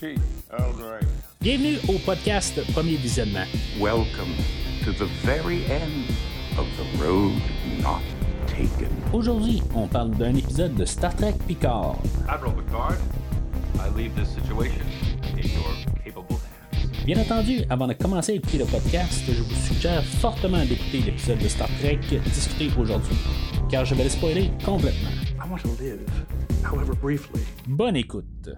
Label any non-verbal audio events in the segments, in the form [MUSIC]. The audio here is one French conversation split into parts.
tea. Earl Grey. Bienvenue au podcast Premier Visionnement. Welcome to the very end of the road not taken. Aujourd'hui, on parle d'un épisode de Star Trek Picard. Admiral Picard, I leave this situation in your capable hands. Bien entendu, avant de commencer à écouter le podcast, je vous suggère fortement d'écouter l'épisode de Star Trek discuté aujourd'hui, car je vais le spoiler complètement. I want to live, however briefly. Bonne écoute.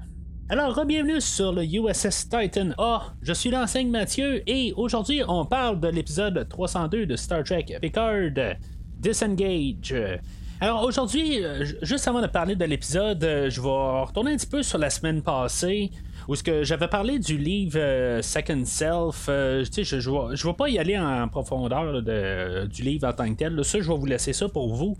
Alors, bienvenue sur le USS Titan A. Je suis l'enseigne Mathieu et aujourd'hui, on parle de l'épisode 302 de Star Trek Picard Disengage. Alors aujourd'hui, euh, juste avant de parler de l'épisode, euh, je vais retourner un petit peu sur la semaine passée où ce que j'avais parlé du livre euh, Second Self. euh, je, je, vais, pas y aller en profondeur de- du livre en tant que tel. Ça, je vais vous laisser ça pour vous.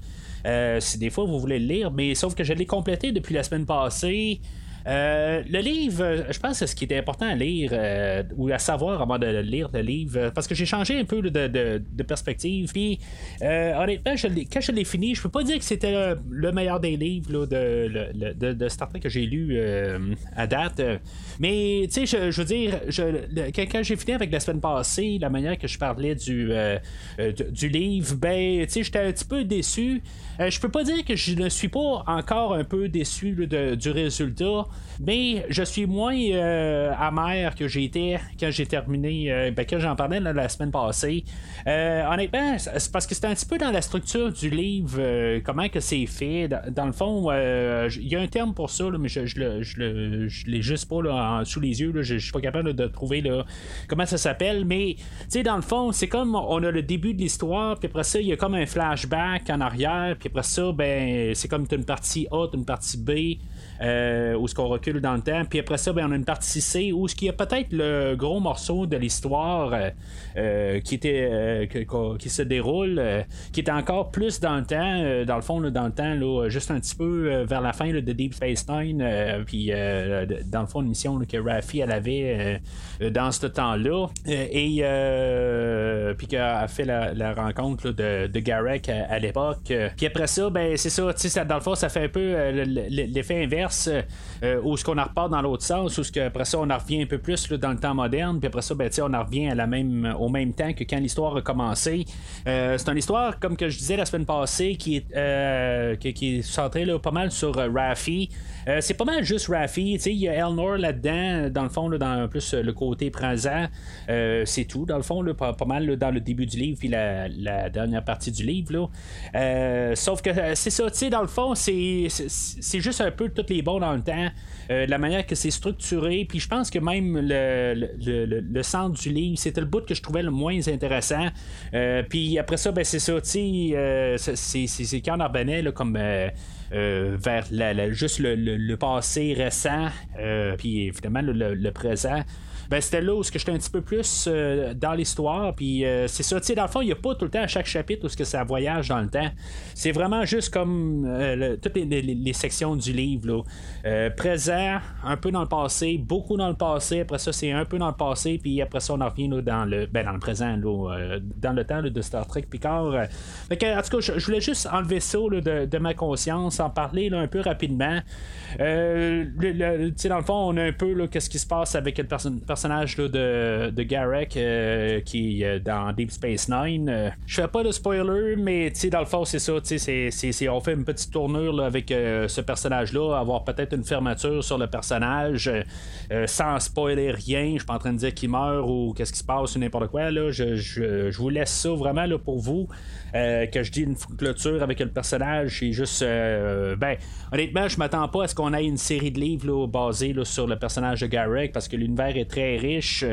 Si des fois vous voulez le lire, mais sauf que je l'ai complété depuis la semaine passée. Euh, le livre, je pense que ce qui était important à lire euh, ou à savoir avant de lire le livre, euh, parce que j'ai changé un peu de, perspective. Puis, honnêtement, quand je l'ai fini, je peux pas dire que c'était le, le meilleur des livres de, de, de Star Trek que j'ai lu à date. Mais, tu sais, je, veux dire, je, quand, j'ai fini avec la semaine passée, la manière que je parlais du, du, livre, ben, tu sais, j'étais un petit peu déçu. Je peux pas dire que je ne suis pas encore un peu déçu du résultat, mais je suis moins euh, amer que j'étais quand j'ai terminé, euh, ben, quand j'en parlais la semaine passée. Euh, honnêtement, c'est parce que c'est un petit peu dans la structure du livre, comment que c'est fait. Dans, le fond, il y a un terme pour ça, mais je, je, je, je l'ai juste pas là, sous les yeux. je, je suis pas capable de trouver comment ça s'appelle, mais dans le fond, c'est comme on a le début de l'histoire, puis après ça, il y a comme un flashback en arrière, puis après ça, ben, c'est comme une partie A, une partie B. euh, où ce qu'on recule dans le temps, puis après ça, ben, on a une partie C où ce qui a peut-être le gros morceau de l'histoire euh, euh, qui était euh, qui se déroule, qui est encore plus dans le temps, dans le fond, dans le temps, là, juste un petit peu vers la fin de Deep Space Nine, puis dans le fond, une mission que Raffi elle avait dans ce temps-là, et puis qu'elle a fait la, rencontre de, de Garek à, l'époque. Puis après ça, ben c'est ça, ça, dans le fond, ça fait un peu le- le- l'effet inverse euh, où ce qu'on repart dans l'autre sens, où ce que, après ça, on en revient un peu plus dans le temps moderne, puis après ça, ben, on en revient même, au même temps que quand l'histoire a commencé. Euh, c'est une histoire, comme que je disais la semaine passée, qui est, euh, qui, est centrée là, pas mal sur euh, Raffi. C'est pas mal juste Raffi, il y a Elnor là-dedans, dans le fond, là, dans plus le côté présent. C'est tout, dans le fond, pas, pas mal dans le début du livre, puis la, dernière partie du livre. Sauf que c'est ça, dans le fond, c'est, juste un peu tous les bons dans le temps, euh, la manière que c'est structuré, puis je pense que même le, centre du livre, c'était le bout que je trouvais le moins intéressant. Euh, puis après ça, ben c'est ça, tu sais, euh, c'est, quand on comme. euh, vers la- juste le, passé récent, euh, puis évidemment le présent. Ben, c'était là où j'étais un petit peu plus euh, dans l'histoire, puis euh, c'est ça, tu sais, dans le fond, il n'y a pas tout le temps à chaque chapitre où que ça voyage dans le temps. C'est vraiment juste comme euh, toutes les, sections du livre, là. Présent, un peu dans le passé, beaucoup dans le passé, après ça, c'est un peu dans le passé, puis après ça, on en revient dans, le, ben, dans le présent, là, dans le temps de Star Trek Picard. Fait en tout cas, je, voulais juste enlever ça de, de ma conscience, en parler un peu rapidement. Le- le- dans le fond, on a un peu qu'est-ce qui se passe avec le perso- personnage de, Garek euh, qui est euh, dans Deep Space Nine. Euh, je fais pas de spoiler, mais dans le fond, c'est ça. on fait une petite tournure avec ce personnage-là, avoir peut-être une fermeture sur le personnage sans spoiler rien. Je suis pas en train de dire qu'il meurt ou qu'est-ce qui se passe ou n'importe quoi. Là. Je, je- je vous laisse ça vraiment là, pour vous. Que je dis une clôture avec le personnage, c'est juste. ben, honnêtement, je m'attends pas à ce qu'on ait une série de livres basés sur le personnage de Garrick parce que l'univers est très riche.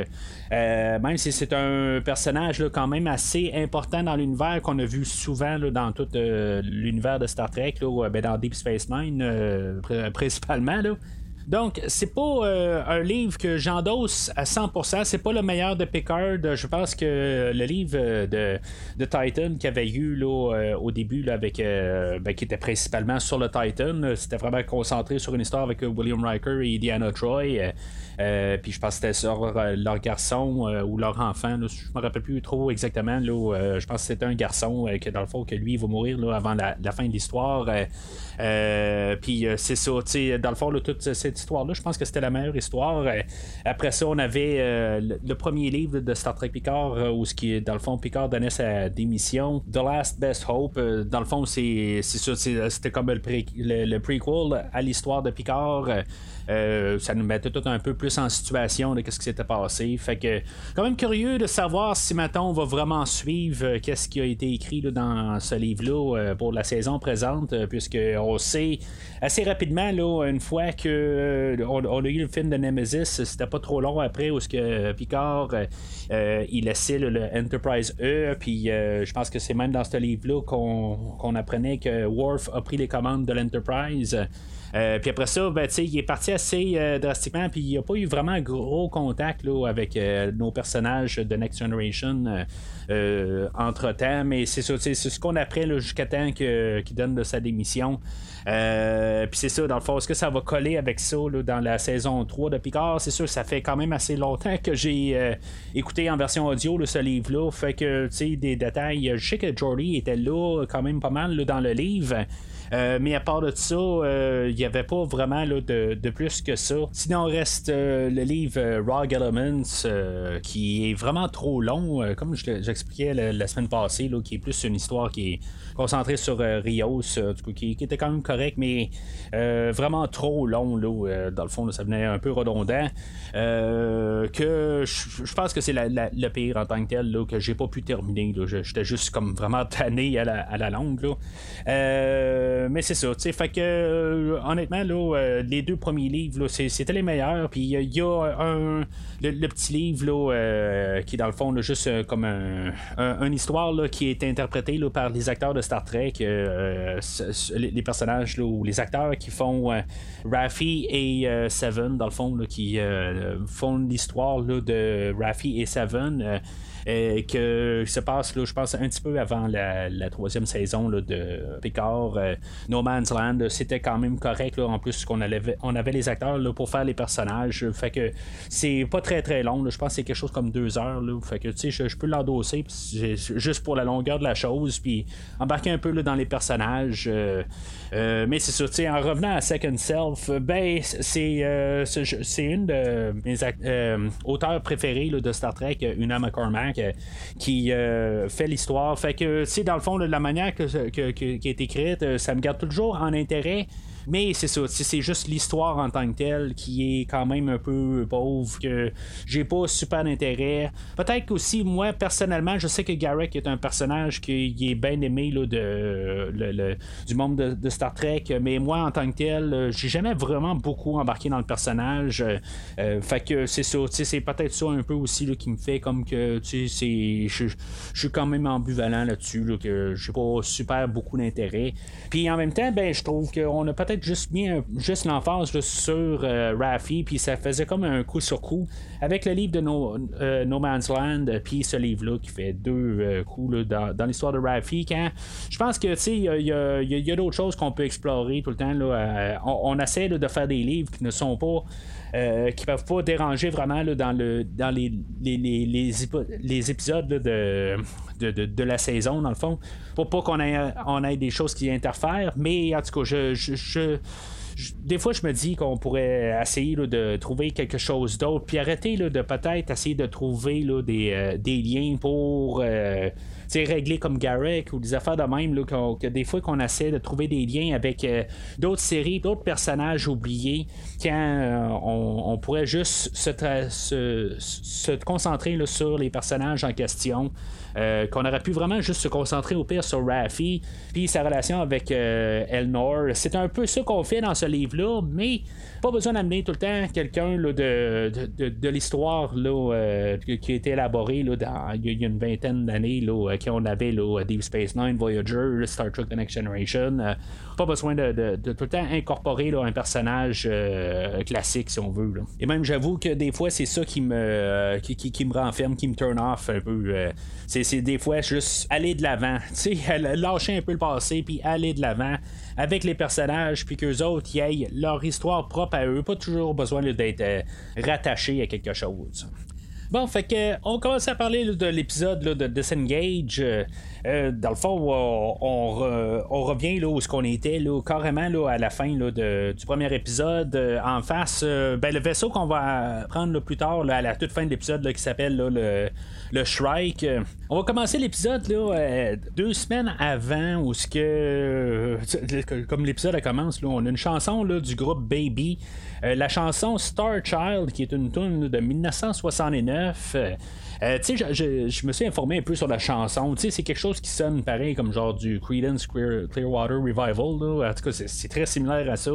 Euh, même si c'est un personnage quand même assez important dans l'univers qu'on a vu souvent dans tout euh, l'univers de Star Trek, ou, euh, ben, dans Deep Space Nine pr- principalement. Donc, c'est pas euh, un livre que j'endosse à 100%. C'est pas le meilleur de Picard. Je pense que le livre euh, de, de Titan qu'il avait eu là, euh, au début, là, avec, euh, ben, qui était principalement sur le Titan, c'était vraiment concentré sur une histoire avec William Riker et Diana Troy. puis je pense que c'était sur leur garçon ou leur enfant. là. je me rappelle plus trop exactement. Là, je pense que c'était un garçon que dans le fond que lui il va mourir là, avant la, fin de l'histoire. Puis c'est ça, dans le fond, toute cette histoire-là. Je pense que c'était la meilleure histoire. après ça, on avait le, premier livre de Star Trek Picard, où ce qui dans le fond, Picard donnait sa démission. The Last Best Hope, dans le fond, c'est c'était comme le, prequel à l'histoire de Picard. Euh, ça nous mettait tout un peu plus en situation de ce qui s'était passé. Fait que, quand même curieux de savoir si maintenant on va vraiment suivre euh, qu'est-ce qui a été écrit dans ce livre-là euh, pour la saison présente, puisque on sait assez rapidement, là, une fois que on, a eu le film de Nemesis, c'était pas trop long après où ce que Picard il laissait le Enterprise E, puis je pense que c'est même dans ce livre-là qu'on apprenait que Worf a pris les commandes de l'Enterprise. Euh, puis après ça, ben, il est parti assez euh, drastiquement, puis il n'y a pas eu vraiment gros contact là, avec euh, nos personnages de Next Generation entre-temps, mais c'est ça, c'est ce qu'on apprend jusqu'à temps qu'il donne de sa démission. puis c'est ça, dans le fond, est-ce que ça va coller avec ça dans la saison 3 de Picard? C'est sûr, ça fait quand même assez longtemps que j'ai écouté en version audio ce livre-là. Fait que, tu sais, des détails. Je sais que Jordy était là quand même pas mal dans le livre. Euh, mais à part de ça, il euh, n'y avait pas vraiment là, de, plus que ça. Sinon, reste euh, le livre Rogue Elements, qui est vraiment trop long, comme j'expliquais la, semaine passée, là, qui est plus une histoire qui est concentrée sur Rios, qui, était quand même correct, mais vraiment trop long. Là, dans le fond, ça venait un peu redondant. que je pense que c'est le pire en tant que tel là, que j'ai pas pu terminer. J'étais juste comme vraiment tanné à la, longue. Là. Mais c'est ça, tu sais, fait que euh, honnêtement, là, euh, les deux premiers livres, c'était les meilleurs. Puis il y a un, le, petit livre là, qui, dans le fond, là, juste comme un, une histoire là, qui est interprétée là, par les acteurs de Star Trek, les, personnages ou les acteurs qui font Raffi et Seven, dans le fond, qui font l'histoire de Raffi et Seven. Euh, que se passe, là, je pense, un petit peu avant la, troisième saison de Picard. Euh, no Man's Land, c'était quand même correct. Là, en plus, qu'on avait, on avait les acteurs là, pour faire les personnages. Fait que c'est pas très très long. je pense que c'est quelque chose comme deux heures. Là, que sais, je, peux l'endosser juste pour la longueur de la chose. Puis embarquer un peu dans les personnages. Euh, mais c'est sûr, en revenant à Second Self, ben c'est c'est une de mes auteurs préférés de Star Trek, Una McCormack qui euh, fait l'histoire. Fait que, dans le fond, la manière que, qui est écrite, euh, ça me garde toujours en intérêt. Mais c'est ça, c'est juste l'histoire en tant que telle qui est quand même un peu pauvre, que j'ai pas super d'intérêt. Peut-être aussi moi, personnellement, je sais que Garrick est un personnage qui est bien aimé là, de, le, du monde de, Star Trek, mais moi, en tant que tel, j'ai jamais vraiment beaucoup embarqué dans le personnage. Euh, fait que c'est ça, c'est peut-être ça un peu aussi là, qui me fait comme que je suis quand même ambivalent là-dessus, là, que j'ai pas super beaucoup d'intérêt. Puis en même temps, ben je trouve qu'on a peut-être juste mis juste l'emphase sur euh, Raffi, puis ça faisait comme un coup sur coup. Avec le livre de No, euh, Man's Land, puis ce livre-là qui fait deux euh, coups dans, l'histoire de Raffi, quand je pense que il y a, d'autres choses qu'on peut explorer tout le temps. Là, on, essaie de faire des livres qui ne sont pas. Qui peuvent pas déranger vraiment dans, le, dans les, épisodes de, la saison, dans le fond. Pour pas qu'on ait, on ait des choses qui interfèrent, mais en tout cas, je, des fois, je me dis qu'on pourrait essayer de trouver quelque chose d'autre, puis arrêter de peut-être essayer de trouver des, euh, des, liens pour euh, régler comme Garrick ou des affaires de même, là, que, des fois qu'on essaie de trouver des liens avec euh, d'autres séries, d'autres personnages oubliés, quand euh, on, pourrait juste se, se, concentrer sur les personnages en question. Euh, qu'on aurait pu vraiment juste se concentrer au pire sur Raffi, puis sa relation avec Elnor. C'est un peu ça qu'on fait dans ce livre-là, mais pas besoin d'amener tout le temps quelqu'un de, de, l'histoire qui a été élaboré là, dans, il y a une vingtaine d'années qu'on avait là, Deep Space Nine, Voyager, Star Trek The Next Generation. Euh, pas besoin de, tout le temps incorporer un personnage euh, classique, si on veut. Et même, j'avoue que des fois, c'est ça qui me, euh, qui, me renferme, qui me turn off un peu. Des fois juste aller de l'avant, [LAUGHS] lâcher un peu le passé, puis aller de l'avant avec les personnages, puis qu'eux autres y aient leur histoire propre à eux, pas toujours besoin d'être rattachés à quelque chose. Bon, fait que on commence à parler de l'épisode de Disengage. Euh, dans le fond, on, revient là où ce qu'on était là, carrément à la fin là, du premier épisode. en face, ben, le vaisseau qu'on va prendre plus tard, à la toute fin de l'épisode qui s'appelle le, Shrike. On va commencer l'épisode deux semaines avant où ce que comme l'épisode commence, on a une chanson du groupe Baby. la chanson Star Child, qui est une tune de 1969. Euh, tu sais, je, me suis informé un peu sur la chanson. Tu sais, c'est quelque chose qui sonne pareil comme genre du Creedence Clearwater Revival. En tout cas, c'est très similaire à ça.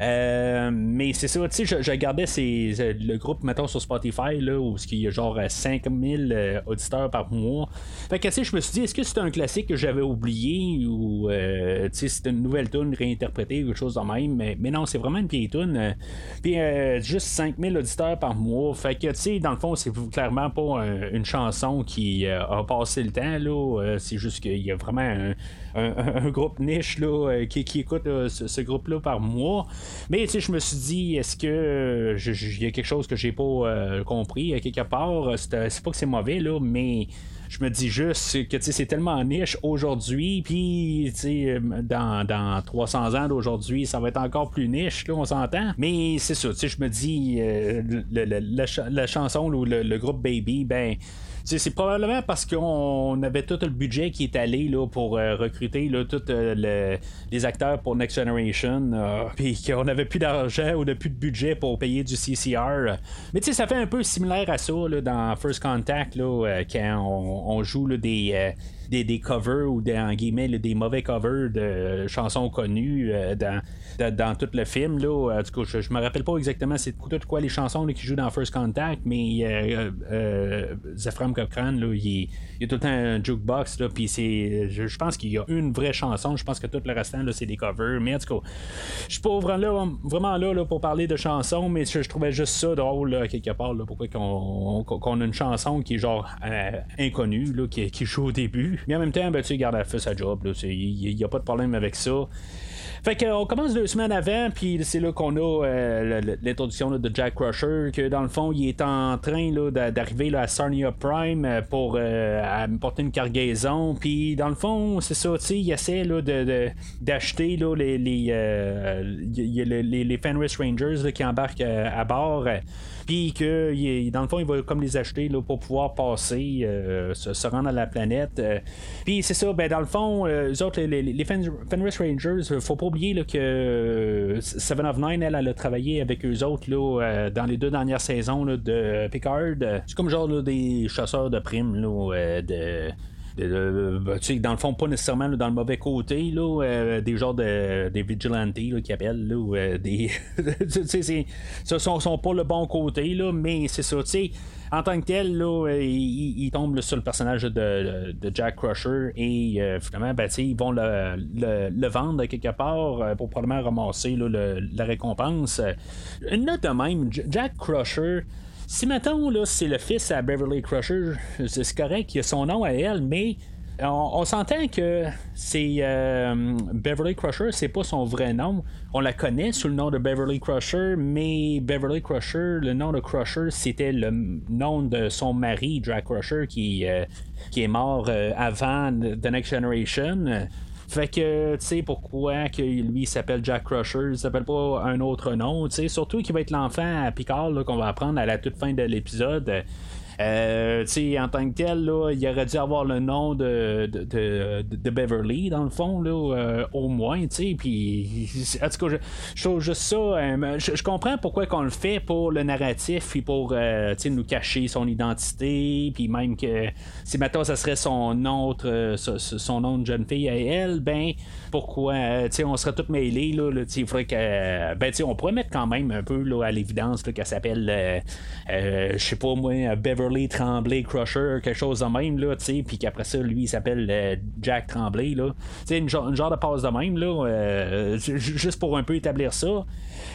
Euh, mais c'est ça, tu sais, je, regardais le groupe, mettons, sur Spotify, là, où il y a genre 5000 euh, auditeurs par mois. Fait que, tu sais, je me suis dit, est-ce que c'est un classique que j'avais oublié ou, tu sais, c'est une nouvelle tune réinterprétée ou quelque chose de même? Mais, mais non, c'est vraiment une vieille tune. Puis, juste 5000 auditeurs par mois. Fait que, tu sais, dans le fond, c'est clairement pas un une chanson qui euh, a passé le temps. Là, euh, c'est juste qu'il y a vraiment un, groupe niche là, euh, qui, écoute ce, groupe-là par mois. Mais je me suis dit, est-ce que il y a quelque chose que j'ai pas compris quelque part? C'est pas que c'est mauvais, là, mais je me dis juste que c'est tellement niche aujourd'hui, puis dans, dans 300 ans d'aujourd'hui, ça va être encore plus niche, là, on s'entend. Mais c'est ça, je me dis, la, chanson ou le, groupe Baby, ben c'est probablement parce qu'on avait tout le budget qui est allé là, pour euh, recruter là, tous euh, les acteurs pour Next Generation, euh, [LAUGHS] puis qu'on n'avait plus d'argent ou de plus de budget pour payer du CCR. Mais tu sais, ça fait un peu similaire à ça là, dans First Contact, là, quand on, joue des des, des, covers ou des, en guillemets, des mauvais covers de chansons connues dans, tout le film. Là. Je, je me rappelle pas exactement c'est tout quoi les chansons qui jouent dans First Contact, mais euh, euh, Cochrane, là, il, il, y a tout le temps un jukebox, là, puis c'est, je, pense qu'il y a une vraie chanson. Je pense que tout le restant, là, c'est des covers. Mais en tout cas, je suis pas vraiment là, là, pour parler de chansons, mais je, trouvais juste ça drôle, là, quelque part, là, pourquoi qu'on, qu'on a une chanson qui est genre euh, inconnue, là, qui, qui, joue au début. Mais en même temps, ben, tu sais, elle fait sa job. Il n'y a pas de problème avec ça. Fait qu'on commence deux semaines avant, puis c'est là qu'on a euh, l'introduction de Jack Crusher, que dans le fond, il est en train d'arriver à Sarnia Prime euh, pour euh, porter une cargaison. Puis dans le fond, c'est ça, tu il essaie d'acheter de, les, les, les, les, Fenris Rangers qui embarquent à bord. Puis que dans le fond, il va comme les acheter là, pour pouvoir passer, euh, se, rendre à la planète. Euh. Puis c'est ça, ben dans le fond, euh, autres, les, les, Fenris Rangers, faut pas oublier que Seven of Nine, elle, elle, a travaillé avec eux autres là, dans les deux dernières saisons de Picard. C'est comme genre des chasseurs de primes de tu sais, dans le fond, pas nécessairement dans le mauvais côté, là, euh, des genres de des vigilantes qui appellent, là, euh, des. [LAUGHS] tu sais, ce sont, sont pas le bon côté, là, mais c'est ça, tu sais. En tant que tel, là, euh, il, tombe sur le personnage de, de Jack Crusher et finalement, ben, ils vont le, le, vendre quelque part pour probablement ramasser là, la récompense. Une note de même, Jack Crusher, si maintenant là, c'est le fils à Beverly Crusher, c'est correct, il a son nom à elle, mais on, s'entend que c'est euh, Beverly Crusher, c'est pas son vrai nom. On la connaît sous le nom de Beverly Crusher, mais Beverly Crusher, le nom de Crusher, c'était le nom de son mari, Jack Crusher, qui, euh, qui est mort euh, avant The Next Generation. Fait que, tu sais, pourquoi que lui s'appelle Jack Crusher, il s'appelle pas un autre nom, tu sais, surtout qu'il va être l'enfant à Picard qu'on va apprendre à la toute fin de l'épisode. Euh, en tant que tel, là, il aurait dû avoir le nom de, de, de, Beverly, dans le fond, là, euh, au moins. Puis, en tout cas, je, trouve juste ça. Euh, je, comprends pourquoi qu'on le fait pour le narratif, puis pour euh, nous cacher son identité, puis même que si maintenant ça serait son autre, son nom jeune fille à elle, ben pourquoi on serait tous mêlés. Là, il faudrait que. Ben, on pourrait mettre quand même un peu là, à l'évidence qu'elle s'appelle, je sais pas moi, Beverly. Tremblay Crusher, quelque chose de même, là, tu sais, puis qu'après ça, lui, il s'appelle euh, Jack Tremblay, là. Tu sais, une, genre de passe de même, là, euh, juste pour un peu établir ça.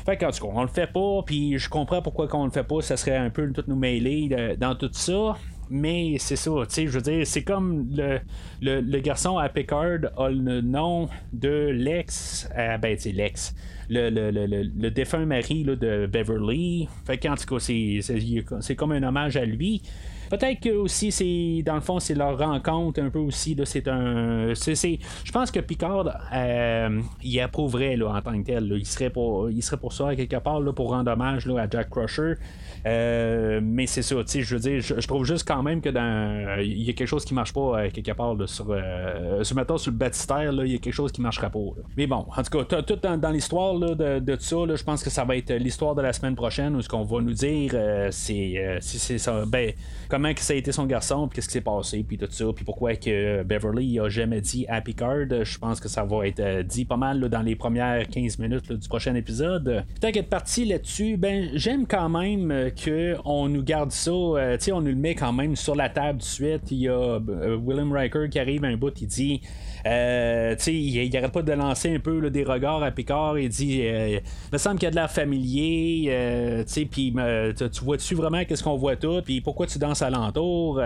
Fait qu'en tout cas, on le fait pas, puis je comprends pourquoi qu'on le fait pas, ça serait un peu tout nous mêler euh, dans tout ça. Mais c'est ça, tu sais, je veux dire, c'est comme le, le, garçon à Picard a le nom de l'ex, ben, tu l'ex, le, défunt mari de Beverly. Fait qu'en tout cas, c'est comme un hommage à lui. Peut-être que aussi, c'est dans le fond, c'est leur rencontre un peu aussi. C'est un. Je pense que Picard, euh, il approuverait là, en tant que tel. Il, serait pour, il serait pour ça, quelque part, là, pour rendre hommage là, à Jack Crusher. Euh, mais c'est ça, je veux dire, je, trouve juste quand même que dans. Il y a quelque chose qui marche pas euh, quelque part là, sur. Euh, sur, mettons, sur le baptistère, il y a quelque chose qui marcherait pas. Mais bon, en tout cas, tout dans, l'histoire de, de ça, je pense que ça va être l'histoire de la semaine prochaine où ce qu'on va nous dire, c'est, c'est ça. Ben, comment que ça a été son garçon, puis qu'est-ce qui s'est passé, puis tout ça, puis pourquoi que Beverly a jamais dit à Picard. Je pense que ça va être dit pas mal dans les premières 15 minutes du prochain épisode. Tant qu'être parti là-dessus, ben j'aime quand même que on nous garde ça, euh, sais on nous le met quand même sur la table de suite. Il y a euh, William Riker qui arrive un bout, il dit euh, il, arrête pas de lancer un peu des regards à Picard. Il dit Il me semble qu'il y a de l'air familier. Puis tu vois-tu vraiment qu'est-ce qu'on voit tout Puis pourquoi tu danses alentour?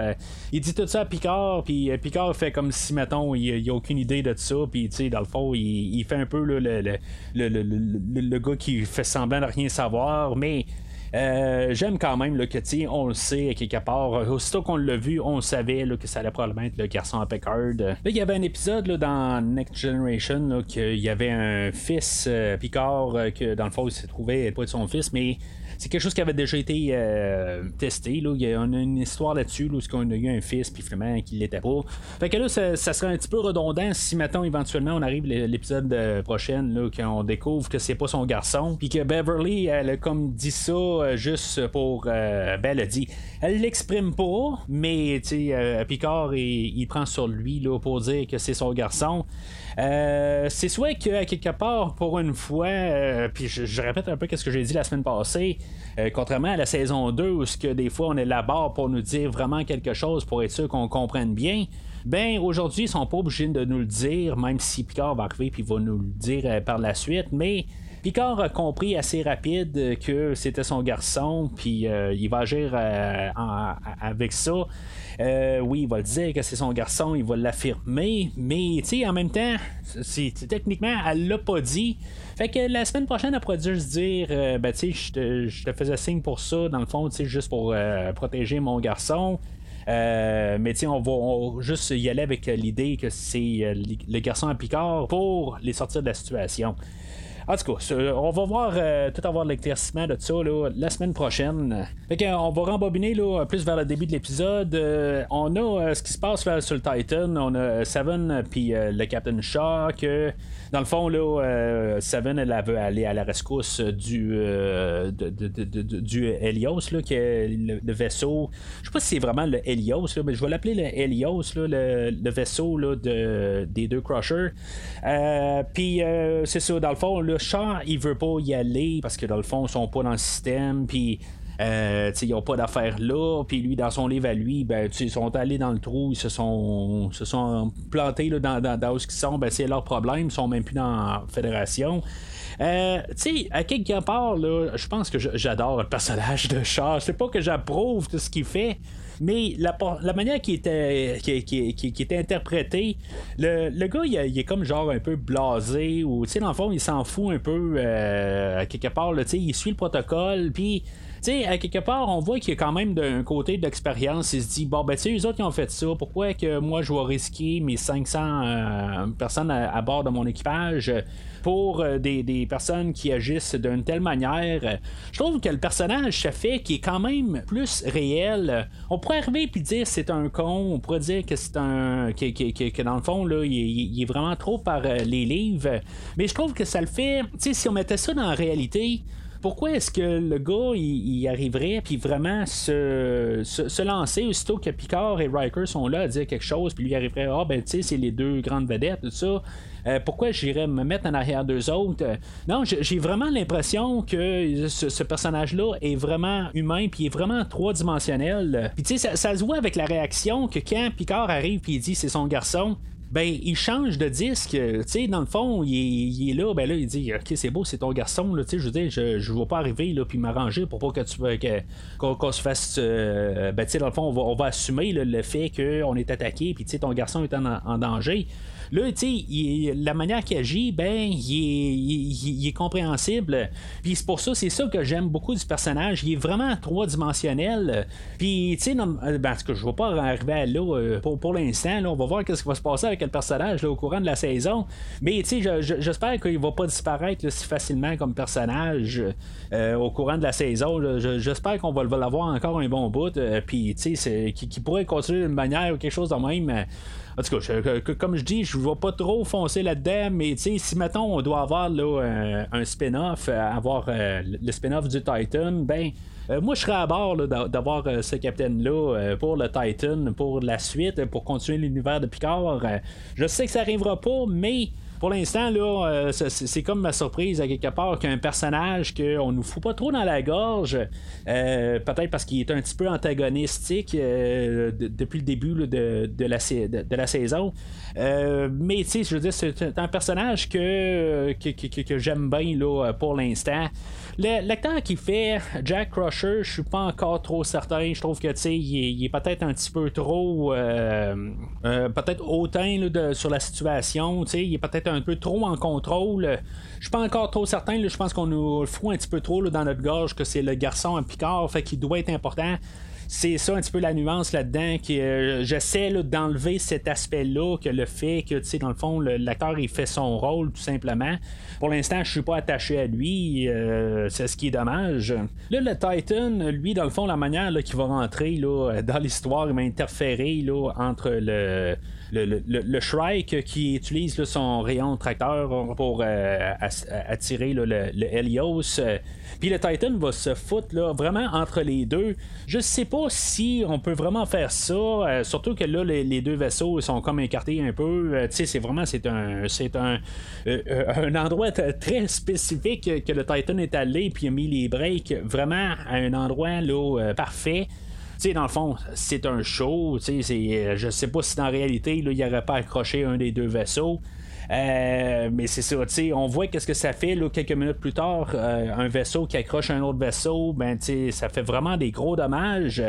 Il dit tout ça à Picard. Puis Picard fait comme si, mettons, il, il a aucune idée de ça. Puis dans le fond, il, fait un peu le, le, gars qui fait semblant de rien savoir. Mais euh, j'aime quand même là, que on le sait quelque part. Aussitôt qu'on l'a vu, on savait là, que ça allait probablement être le garçon à Picard. Là, il y avait un épisode là, dans Next Generation qu'il y avait un fils euh, Picard euh, que dans le fond il s'est trouvé pas être son fils, mais c'est quelque chose qui avait déjà été euh, testé. Là. Y a, une histoire là-dessus où on a eu un fils, puis finalement, qu'il l'était pas. Fait que là, ça, serait un petit peu redondant si, maintenant éventuellement, on arrive l'épisode euh, prochain, là, qu'on découvre que c'est pas son garçon, puis que Beverly, elle a comme dit ça euh, juste pour. ben, elle dit. Elle l'exprime pas, mais, sais, Picard, il, il prend sur lui là, pour dire que c'est son garçon. Euh, c'est soit que quelque part, pour une fois, euh, puis je, répète un peu ce que j'ai dit la semaine passée, euh, contrairement à la saison 2 où ce que des fois on est là-bas pour nous dire vraiment quelque chose pour être sûr qu'on comprenne bien. Ben aujourd'hui, ils sont pas obligés de nous le dire, même si Picard va arriver puis va nous le dire par la suite, mais Picard a compris assez rapide que c'était son garçon, puis il va agir avec ça. Euh, oui, il va le dire que c'est son garçon, il va l'affirmer, mais en même temps, techniquement, elle l'a pas dit. Fait que la semaine prochaine, elle pourrait juste dire euh, ben, tu sais, je te faisais signe pour ça, dans le fond, juste pour euh, protéger mon garçon. mais tiens, on va juste y aller avec l'idée que c'est le garçon à Picard pour les sortir de la situation. En tout cas, on va voir euh, tout avoir l'éclaircissement de ça la semaine prochaine. Fait on va rembobiner là, plus vers le début de l'épisode. Euh, on a euh, ce qui se passe sur le Titan. On a Seven puis le Captain que dans le fond, là, Seven, elle, veut aller à la rescousse du, du Helios, là, qui est le, vaisseau. Je sais pas si c'est vraiment le Helios, mais je vais l'appeler le Helios, le, vaisseau de, des deux Crushers. Puis c'est ça, dans le fond, le char, il veut pas y aller parce que dans le fond, ils sont pas dans le système. Puis. Euh, ils n'ont pas d'affaires là, puis lui, dans son livre à lui, ben, ils sont allés dans le trou, ils se sont, se sont plantés là, dans, dans, où ils sont, ben, c'est leur problème, ils sont même plus dans la fédération. Euh, tu sais, à quelque part, je pense que j'adore le personnage de Char. C'est pas que j'approuve tout ce qu'il fait, mais la, manière qui était, qui, qui, qui, était interprétée, le, gars, il, est comme genre un peu blasé, ou, tu sais, dans le fond, il s'en fout un peu, euh, à quelque part, tu sais, il suit le protocole, puis à quelque part, on voit qu'il y a quand même d'un côté d'expérience. Il se dit, bon, ben, tu sais, eux autres, ils ont fait ça. Pourquoi que moi, je vais risquer mes 500 euh, personnes à, bord de mon équipage pour euh, des, personnes qui agissent d'une telle manière? Je trouve que le personnage, ça fait qui est quand même plus réel. On pourrait arriver et dire c'est un con. On pourrait dire que c'est un. Que, dans le fond, là, il, est vraiment trop par euh, les livres. Mais je trouve que ça le fait. Tu sais, si on mettait ça dans la réalité, pourquoi est-ce que le gars il, arriverait puis vraiment se, se, lancer aussitôt que Picard et Riker sont là à dire quelque chose puis lui arriverait ah ben tu sais c'est les deux grandes vedettes tout ça. Euh, pourquoi j'irais me mettre en arrière d'eux autres? Non j'ai vraiment l'impression que ce, personnage là est vraiment humain puis est vraiment trois dimensionnel puis tu sais ça, se voit avec la réaction que quand Picard arrive puis il dit c'est son garçon ben il change de disque. Tu sais, dans le fond, il est, là, ben là, il dit Ok, c'est beau, c'est ton garçon, là, tu sais, je veux dire, je, je vais pas arriver, là, puis m'arranger pour pas que tu que, qu'on, se fasse. ben, tu sais, dans le fond, on va, on va assumer le fait qu'on est attaqué, puis tu sais, ton garçon est en danger. Là, tu sais, la manière qu'il agit, ben, il est, compréhensible. Puis c'est pour ça, c'est ça que j'aime beaucoup du personnage. Il est vraiment trois-dimensionnel. Puis, tu sais, ben, en tout cas, je ne vais pas arriver là euh, pour, pour l'instant. on va voir ce qui va se passer avec le personnage au courant de la saison. Mais, tu sais, j'espère qu'il va pas disparaître si facilement comme personnage euh, au courant de la saison. J'espère qu'on va l'avoir encore un bon bout. Euh, puis, tu sais, qui, pourrait continuer d'une manière ou quelque chose de même. En tout cas, comme je dis, je ne vais pas trop foncer là-dedans, mais si mettons on doit avoir là, un, spin-off, euh, avoir euh, le spin-off du Titan, ben. Euh, moi, je serais à bord d'avoir ce capitaine-là pour le Titan, pour la suite, pour continuer l'univers de Picard. je sais que ça arrivera pas, mais pour l'instant, là, euh, c'est comme ma surprise à quelque part qu'un personnage qu'on nous fout pas trop dans la gorge, euh, peut-être parce qu'il est un petit peu antagonistique euh, depuis le début de, la, de, la, saison. mais tu sais, je veux dire, c'est un personnage que, que, j'aime bien là, pour l'instant. L'acteur qui fait Jack Crusher, je suis pas encore trop certain. Je trouve que tu sais, il, est, peut-être un petit peu trop peut-être hautain sur la situation. Tu sais, il est peut-être un peu trop en contrôle. Je suis pas encore trop certain. je pense qu'on nous fout un petit peu trop dans notre gorge que c'est le garçon à Picard, fait qu'il doit être important c'est ça un petit peu la nuance là-dedans que euh, j'essaie d'enlever cet aspect-là que le fait que tu sais dans le fond l'acteur il fait son rôle tout simplement pour l'instant je suis pas attaché à lui euh, c'est ce qui est dommage là le Titan lui dans le fond la manière qu'il va rentrer là, dans l'histoire il va interférer là, entre le le, Shrike qui utilise son rayon tracteur pour euh, attirer le, Helios. Euh, puis le Titan va se foutre là, vraiment entre les deux. Je sais pas si on peut vraiment faire ça, euh, surtout que là, les, deux vaisseaux sont comme écartés un peu. tu sais, c'est vraiment c'est un c'est un, un endroit très spécifique que le Titan est allé puis a mis les breaks vraiment à un endroit là, parfait dans le fond, c'est un show. Euh, je sais pas si dans la réalité, il il aurait pas accroché un des deux vaisseaux. Euh, mais c'est ça, on voit qu'est-ce que ça fait là, quelques minutes plus tard, euh, un vaisseau qui accroche un autre vaisseau, ben ça fait vraiment des gros dommages.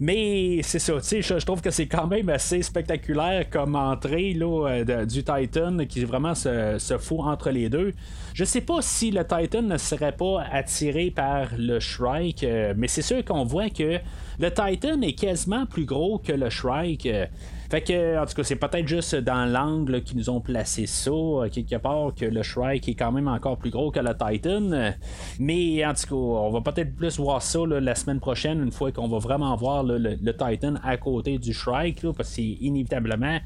Mais c'est ça, je, je trouve que c'est quand même assez spectaculaire comme entrée là, du Titan qui vraiment se, se fout entre les deux. Je sais pas si le Titan ne serait pas attiré par le Shrike, mais c'est sûr qu'on voit que le Titan est quasiment plus gros que le Shrike. Fait que, en tout cas, c'est peut-être juste dans l'angle qu'ils nous ont placé ça, euh, quelque part, que le Shrike est quand même encore plus gros que le Titan. Mais, en tout cas, on va peut-être plus voir ça la semaine prochaine, une fois qu'on va vraiment voir le, Titan à côté du Shrike, parce que inévitablement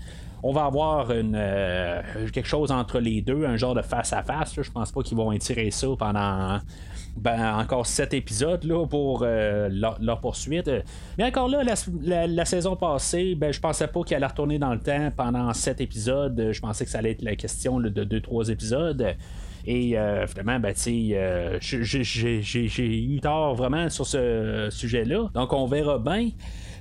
on va avoir euh, quelque chose entre les deux, un genre de face à face. Je pense pas qu'ils vont étirer ça pendant ben, encore sept épisodes là, pour leur, poursuite. Mais encore là, la, saison passée, ben, je pensais pas qu'elle allait retourner dans le temps pendant sept épisodes. Je pensais que ça allait être la question de deux, trois épisodes. Et euh, finalement, ben, euh, j'ai eu tort vraiment sur ce sujet-là. Donc, on verra bien.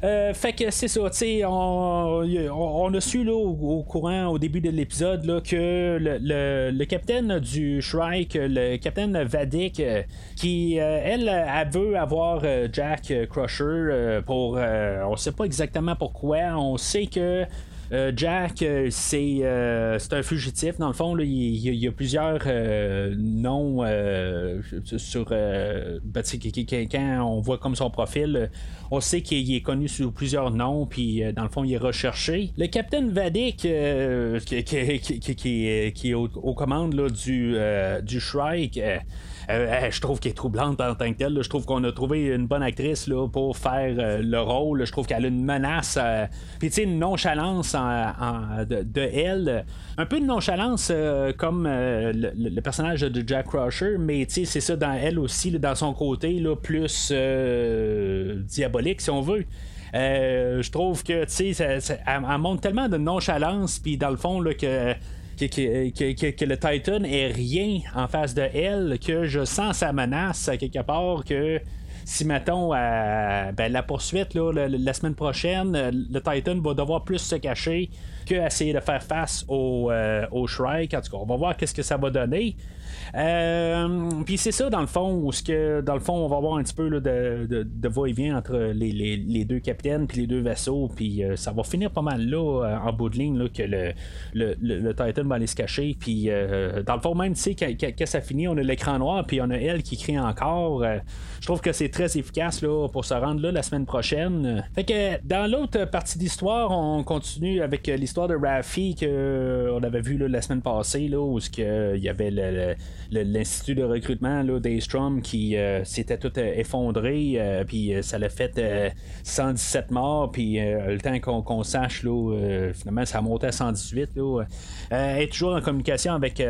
Euh, fait que c'est ça, tu on, on, a su là, au, courant, au début de l'épisode, que le, le, capitaine du Shrike, le capitaine Vadik, euh, qui, euh, elle, elle, veut avoir Jack Crusher pour. on sait pas exactement pourquoi. On sait que euh, Jack, euh, euh, c'est un fugitif. Dans le fond, il, y a plusieurs noms sur. Ben, quand on voit comme son profil, on sait qu'il est connu sous plusieurs noms, puis dans le fond, il est recherché. Le capitaine Vadik, qui, est aux, commandes du, du Shrike, euh, je trouve qu'elle est troublante en tant que telle. Je trouve qu'on a trouvé une bonne actrice là, pour faire euh, le rôle. Je trouve qu'elle a une menace, euh, puis tu sais, une nonchalance de, elle. Un peu de nonchalance comme le, personnage de Jack Crusher, mais tu sais, c'est ça dans elle aussi, dans son côté, là, plus diabolique, si on veut. je trouve que, tu sais, elle, montre tellement de nonchalance, puis dans le fond, là, que que, le Titan est rien en face de elle, que je sens sa menace à quelque part, que si mettons ben, la poursuite la, semaine prochaine, le Titan va devoir plus se cacher que essayer de faire face au, au Shrike. En tout cas, on va voir qu'est-ce que ça va donner. Euh, puis c'est ça, dans le fond, où ce que, dans le fond, on va avoir un petit peu de, de, va-et-vient entre les, deux capitaines puis les deux vaisseaux, puis euh, ça va finir pas mal là, euh, en bout de ligne, là, que le, le, Titan va aller se cacher. Puis dans le fond, même, tu sais, quand, ça finit, on a l'écran noir, puis on a elle qui crie encore. je trouve que c'est très efficace là, pour se rendre là la semaine prochaine. Fait que dans l'autre partie d'histoire, on continue avec l'histoire de Raffi qu'on avait vu la semaine passée, là, où il y avait l'institut de recrutement là, d'Aystrom qui euh, s'était tout euh, effondré, euh, puis ça l'a fait 117 morts, puis le temps qu'on sache, là, finalement, ça a monté à 118. Là, est toujours en communication avec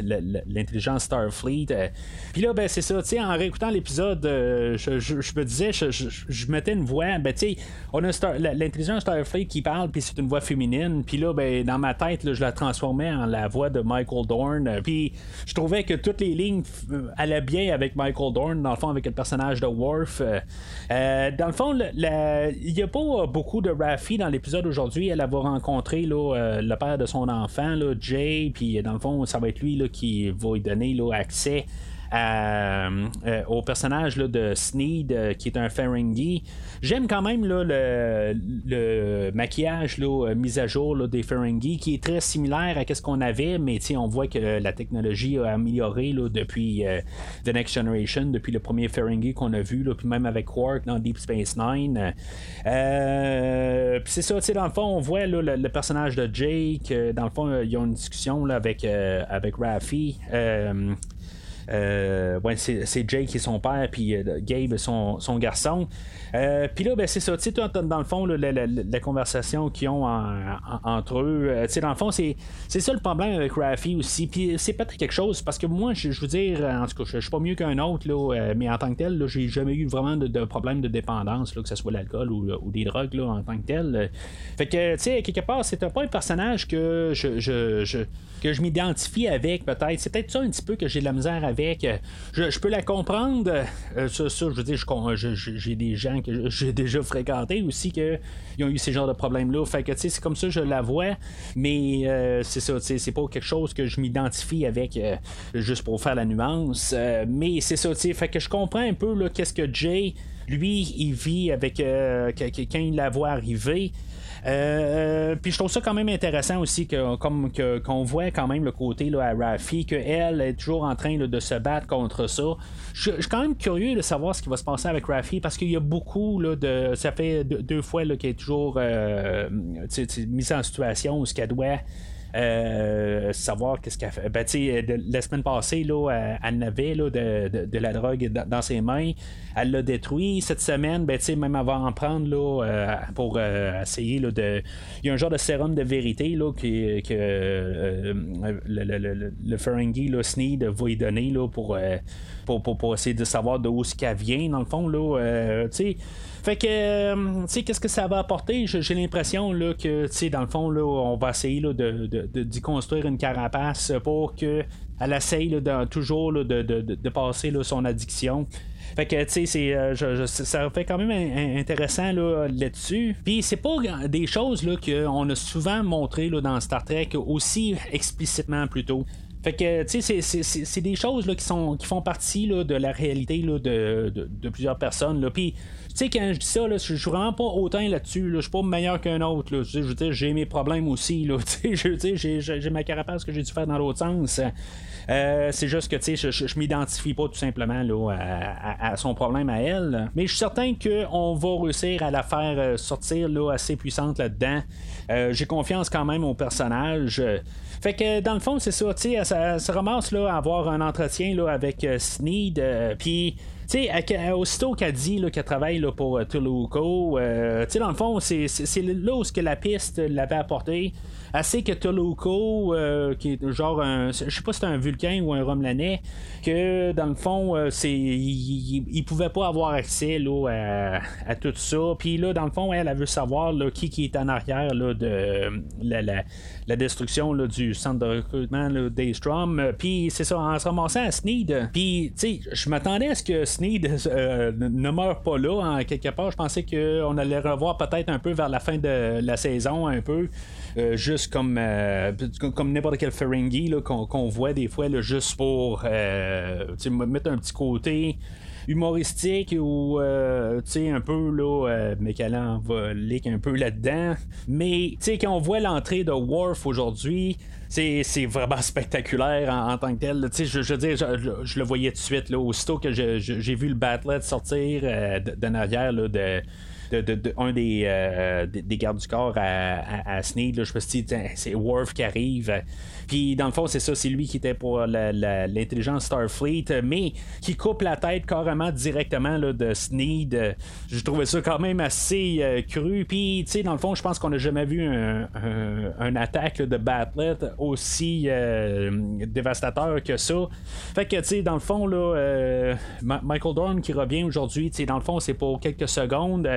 l'intelligence Starfleet. puis là, ben, c'est ça, en réécoutant l'épisode, je, me disais, je, mettais une voix, ben, on a l'intelligence Starfleet qui parle, puis c'est une voix féminine, puis là, ben, dans ma tête, je la transformais en la voix de Michael Dorn, puis je trouvais que toutes les lignes euh, allaient bien avec Michael Dorn, dans le fond, avec le personnage de Worf. Euh, euh, dans le fond, il n'y a pas beaucoup de Raffi dans l'épisode aujourd'hui. Elle va rencontrer le père de son enfant, Jay, puis dans le fond, ça va être lui qui va lui donner accès euh, au personnage de Sneed, euh, qui est un Ferengi. J'aime quand même là, le, maquillage là, mis à jour des Ferengi, qui est très similaire à ce qu'on avait, mais on voit que la technologie a amélioré depuis euh, The Next Generation, depuis le premier Ferengi qu'on a vu, puis même avec Quark dans Deep Space Nine. c'est ça, dans le fond, on voit le, personnage de Jake. dans le fond, il y a une discussion avec, avec Raffi. Euh, ouais, c'est Jake qui est son père, puis euh, Gabe son, son garçon. Euh, puis là, ben, c'est ça. Tu sais, dans le fond, la, conversation qu'ils ont entre eux, tu sais, dans le fond, c'est ça le problème avec Raffi aussi. Puis c'est peut-être quelque chose, parce que moi, je veux dire, en tout cas, je suis pas mieux qu'un autre, là, mais en tant que tel, j'ai jamais eu vraiment de, problème de dépendance, là, que ce soit l'alcool ou, des drogues, là, en tant que tel. Fait que, tu sais, quelque part, c'est pas un personnage que je, je, que je m'identifie avec, peut-être. C'est peut-être ça un petit peu que j'ai de la misère avec. Je, peux la comprendre. Euh, ça, je veux dire, j'ai des gens que j'ai déjà fréquentés aussi qui ont eu ces genres de problèmes-là. Fait que, c'est comme ça je la vois. Mais euh, c'est ça, tu sais, c'est pas quelque chose que je m'identifie avec euh, juste pour faire la nuance. mais c'est ça, tu sais, fait que je comprends un peu qu'est-ce que Jay lui, il vit avec quand il la voit arriver. Euh, puis je trouve ça quand même intéressant aussi que, comme qu'on voit quand même le côté là, à Rafi, qu'elle est toujours en train de se battre contre ça. Je, suis quand même curieux de savoir ce qui va se passer avec Rafi parce qu'il y a beaucoup là, de. Ça fait deux, fois qu'elle est toujours euh, mise en situation où ce qu'elle doit euh, savoir qu'est-ce qu'elle fait. Ben, la semaine passée, là, elle avait là, de, la drogue dans ses mains. Elle l'a détruit. Cette semaine, ben, même avant en prendre là, euh, pour euh, essayer là, de. Il y a un genre de sérum de vérité là, que, que le, le, Ferengi là, Sneed va y donner là, pour, pour, pour, essayer de savoir d'où ce qu'elle vient, dans le fond. Là, fait que, euh, tu sais, qu'est-ce que ça va apporter? J'ai l'impression que, tu sais, dans le fond, là, on va essayer là, de, d'y construire une carapace pour que elle essaye toujours de, passer son addiction. Fait que, tu sais, euh, ça fait quand même intéressant là, là-dessus. Puis c'est pas des choses qu'on a souvent montré dans Star Trek aussi explicitement plutôt. Fait que, tu sais, c'est des choses qui, font partie de la réalité de, de, plusieurs personnes. Puis, sais, quand je dis ça, là, je suis vraiment pas autant là-dessus. Je suis pas meilleur qu'un autre. Là. Je veux dire, j'ai mes problèmes aussi. Là. [LAUGHS] Dire, j'ai ma carapace que j'ai dû faire dans l'autre sens. Euh, c'est juste que je, je, m'identifie pas tout simplement là, à, son problème à elle. Mais je suis certain qu'on va réussir à la faire euh, sortir là, assez puissante là-dedans. Euh, j'ai confiance quand même au personnage. Fait que dans le fond, c'est ça, tu sais, ça se ramasse là, à avoir un entretien là, avec Sneed, puis tu sais, aussitôt qu'elle dit qu'elle travaille là, pour euh, Tuluco, euh, tu sais, dans le fond, c'est là où que la piste l'avait apporté. Assez que Toluco, euh, qui est genre un. Je sais pas si c'est un Vulcain ou un Romelanais, que dans le fond, euh, c'est. Pouvait pas avoir accès là, à, tout ça. Puis là, dans le fond, elle, elle veut savoir là, qui, qui est en arrière là, de la, la, destruction là, du centre de recrutement d'Aystrom. Puis c'est ça, en se ramassant à Sneed. Puis, tu sais, je m'attendais à ce que Sneed ne meurt pas là, en quelque part. Je pensais qu'on allait revoir peut-être un peu vers la fin de la saison, un peu. juste comme, comme n'importe quel Ferengi qu'on, voit des fois, juste pour mettre un petit côté humoristique ou euh, un peu là euh, lick un peu là-dedans mais tu sais quand on voit l'entrée de Worf aujourd'hui c'est vraiment spectaculaire en, tant que tel. Je, je veux dire, je, le voyais tout de suite, là, aussitôt que j'ai vu le Batlet sortir euh, de, de, arrière de, de, un des, euh, des, gardes du corps à, à, Sneed. je me suis dit, c'est Worf qui arrive. Puis dans le fond, c'est ça, c'est lui qui était pour l'intelligence Starfleet, mais qui coupe la tête carrément directement là, de Sneed. Je trouvais ça quand même assez euh, cru. Puis, tu sais, dans le fond, je pense qu'on n'a jamais vu un, un, attaque de Batlet aussi euh, dévastateur que ça. Fait que, tu sais, dans le fond, là, Michael Dorn qui revient aujourd'hui, tu sais, dans le fond, c'est pour quelques secondes.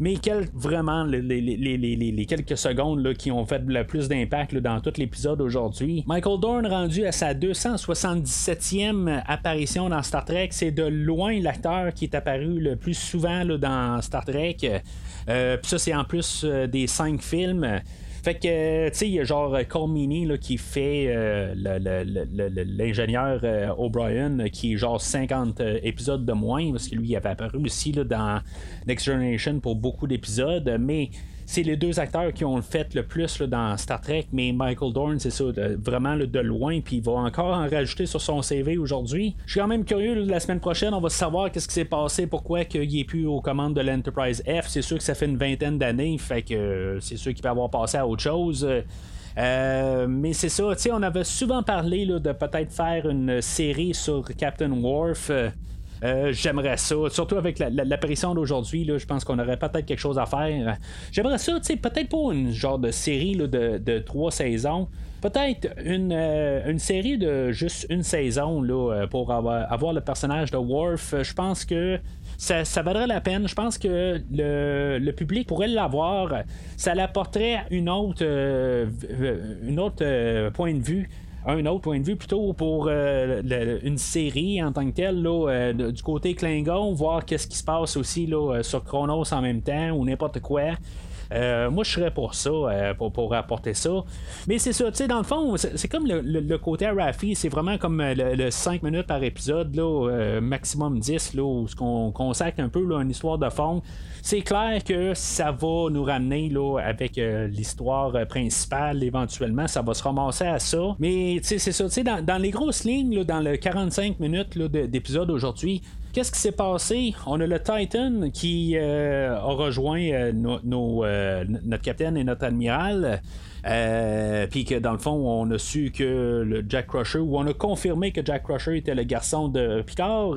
Mais quel, vraiment les, quelques secondes là, qui ont fait le plus d'impact dans tout l'épisode aujourd'hui. Michael Dorn rendu à sa 277e apparition dans Star Trek, c'est de loin l'acteur qui est apparu le plus souvent dans Star Trek. Euh, Puis ça, c'est en plus euh, des cinq films. Fait que, tu sais, il y a genre Cole Meany qui fait euh, l'ingénieur O'Brien, qui est genre 50 euh, épisodes de moins, parce que lui, il avait apparu aussi là, dans Next Generation pour beaucoup d'épisodes, mais c'est les deux acteurs qui ont le fait le plus dans Star Trek, mais Michael Dorn, c'est ça, vraiment de loin, puis il va encore en rajouter sur son CV aujourd'hui. Je suis quand même curieux, la semaine prochaine, on va savoir qu'est-ce qui s'est passé, pourquoi il est plus aux commandes de l'Enterprise F. C'est sûr que ça fait une vingtaine d'années, fait que euh, c'est sûr qu'il peut avoir passé à autre chose. Euh, mais c'est ça, tu sais, on avait souvent parlé de peut-être faire une série sur Captain Worf. Euh, j'aimerais ça, surtout avec l'apparition d'aujourd'hui, je pense qu'on aurait peut-être quelque chose à faire. J'aimerais ça, peut-être pour une genre de série de, trois saisons. Peut-être une, euh, une, série de juste une saison là, euh, pour avoir, le personnage de Worf. Je pense que ça, ça, vaudrait la peine. Je pense que le, public pourrait l'avoir. Ça l'apporterait une autre, une autre point de vue un autre point de vue plutôt pour euh, une série en tant que telle euh, du côté Klingon, voir qu'est-ce qui se passe aussi euh, sur Chronos en même temps ou n'importe quoi. Moi, je serais pour ça, pour, pour apporter ça. Mais c'est ça, tu sais, dans le fond, c'est comme le, côté Rafi, c'est vraiment comme le, 5 minutes par épisode, là, maximum 10, là, où on consacre un peu là, une histoire de fond c'est clair que ça va nous ramener là, avec euh, l'histoire euh, principale éventuellement. Ça va se ramasser à ça. Mais c'est ça. Dans, dans les grosses lignes, dans le 45 minutes d'épisode aujourd'hui, qu'est-ce qui s'est passé? On a le Titan qui euh, a rejoint notre capitaine et notre admiral. puis que dans le fond, on a su que le Jack Crusher, ou on a confirmé que Jack Crusher était le garçon de Picard.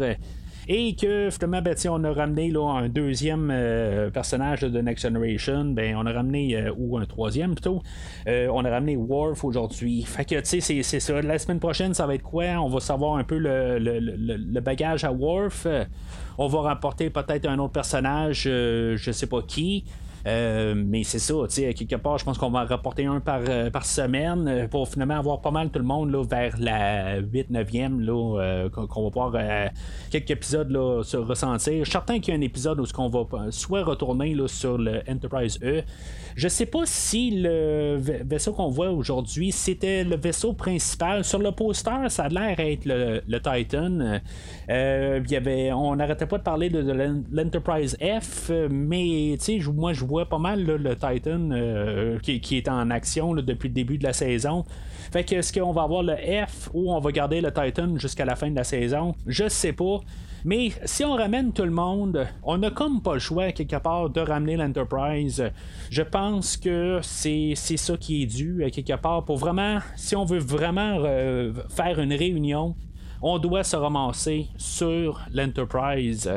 Et que finalement, ben, on a ramené là, un deuxième euh, personnage de Next Generation, ben, on a ramené, euh, ou un troisième plutôt, euh, on a ramené Worf aujourd'hui. Fait que, tu sais, c'est ça. La semaine prochaine, ça va être quoi? On va savoir un peu le, le bagage à Worf. on va rapporter peut-être un autre personnage, je sais pas qui. Euh, mais c'est ça, tu sais, quelque part, je pense qu'on va rapporter un par, euh, par semaine euh, pour finalement avoir pas mal tout le monde là, vers la 8-9e, là, qu'on va pouvoir quelques épisodes là, se ressentir. Je suis certain qu'il y a un épisode où on va soit retourner là, sur le Enterprise E. Je sais pas si le vaisseau qu'on voit aujourd'hui, c'était le vaisseau principal. Sur le poster, ça a l'air être le, Titan. y avait, on n'arrêtait pas de parler de, l'Enterprise F, mais moi je vois pas mal le Titan euh, qui, est en action depuis le début de la saison. Fait que est-ce qu'on va avoir le F ou on va garder le Titan jusqu'à la fin de la saison? Je sais pas. Mais si on ramène tout le monde, on n'a comme pas le choix quelque part de ramener l'Enterprise. Je pense que c'est ça qui est dû quelque part pour vraiment, si on veut vraiment euh, faire une réunion, on doit se ramasser sur l'Enterprise.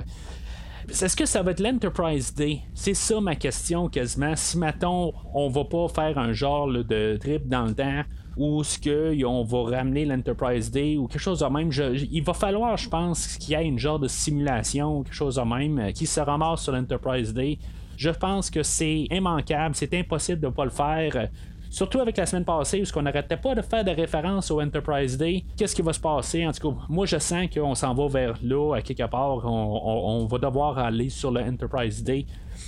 Est-ce que ça va être l'Enterprise Day? C'est ça ma question quasiment. Si maintenant on va pas faire un genre de trip dans le temps ou ce que on va ramener l'Enterprise Day ou quelque chose de même. il va falloir, je pense, qu'il y ait une genre de simulation ou quelque chose de même euh, qui se ramasse sur l'Enterprise Day. Je pense que c'est immanquable, c'est impossible de ne pas le faire Surtout avec la semaine passée, où on n'arrêtait pas de faire des références au Enterprise Day. Qu'est-ce qui va se passer? En tout cas, moi, je sens qu'on s'en va vers là, à quelque part. On, va devoir aller sur le Enterprise Day.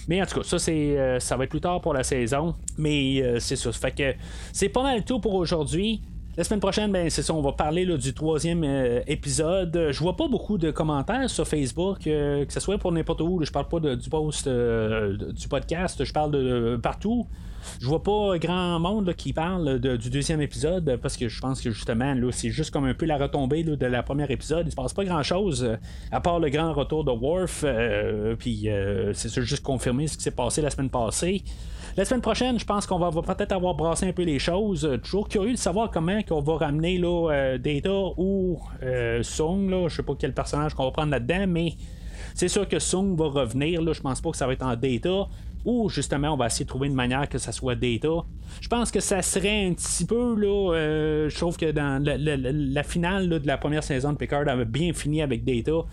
Mais en tout cas, ça, c'est, euh, ça va être plus tard pour la saison. Mais euh, c'est ça. Fait que c'est pas mal tout pour aujourd'hui. La semaine prochaine, ben, c'est ça, on va parler du troisième euh, épisode. Je vois pas beaucoup de commentaires sur Facebook, que ce soit pour n'importe où. je parle pas du post du podcast, je parle de partout. Je vois pas grand monde qui parle du deuxième épisode parce que je pense que justement là, c'est juste comme un peu la retombée de la première épisode. Il se passe pas grand chose à part le grand retour de Worf. puis c'est juste confirmer ce qui s'est passé la semaine passée. La semaine prochaine, je pense qu'on va, peut-être avoir brassé un peu les choses. Euh, toujours curieux de savoir comment qu'on va ramener là, euh, Data ou euh, Sung. Là. Je sais pas quel personnage qu'on va prendre là-dedans, mais c'est sûr que Sung va revenir. Là. Je pense pas que ça va être en Data. Ou justement, on va essayer de trouver une manière que ça soit Data. Je pense que ça serait un petit peu là. je trouve que dans la, finale de la première saison de Picard avait bien fini avec Data.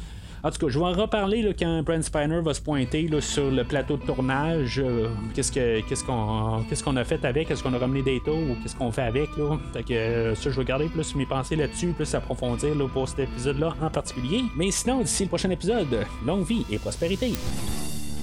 En tout cas, je vais en reparler quand Brent Spiner va se pointer sur le plateau de tournage. Euh, qu'est-ce, que, qu'est-ce, qu'on, a fait avec Est-ce qu'on a ramené taux ou qu'est-ce qu'on fait avec là? Fait que euh, ça, je vais garder plus mes pensées là-dessus, plus approfondir pour cet épisode-là en particulier. Mais sinon, d'ici le prochain épisode, longue vie et prospérité.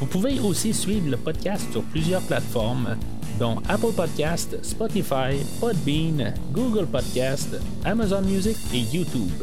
Vous pouvez aussi suivre le podcast sur plusieurs plateformes, dont Apple Podcast, Spotify, Podbean, Google Podcast, Amazon Music et YouTube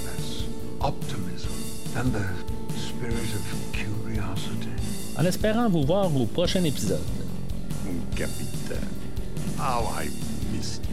En espérant vous voir au prochain épisode. Capitaine, how I missed you.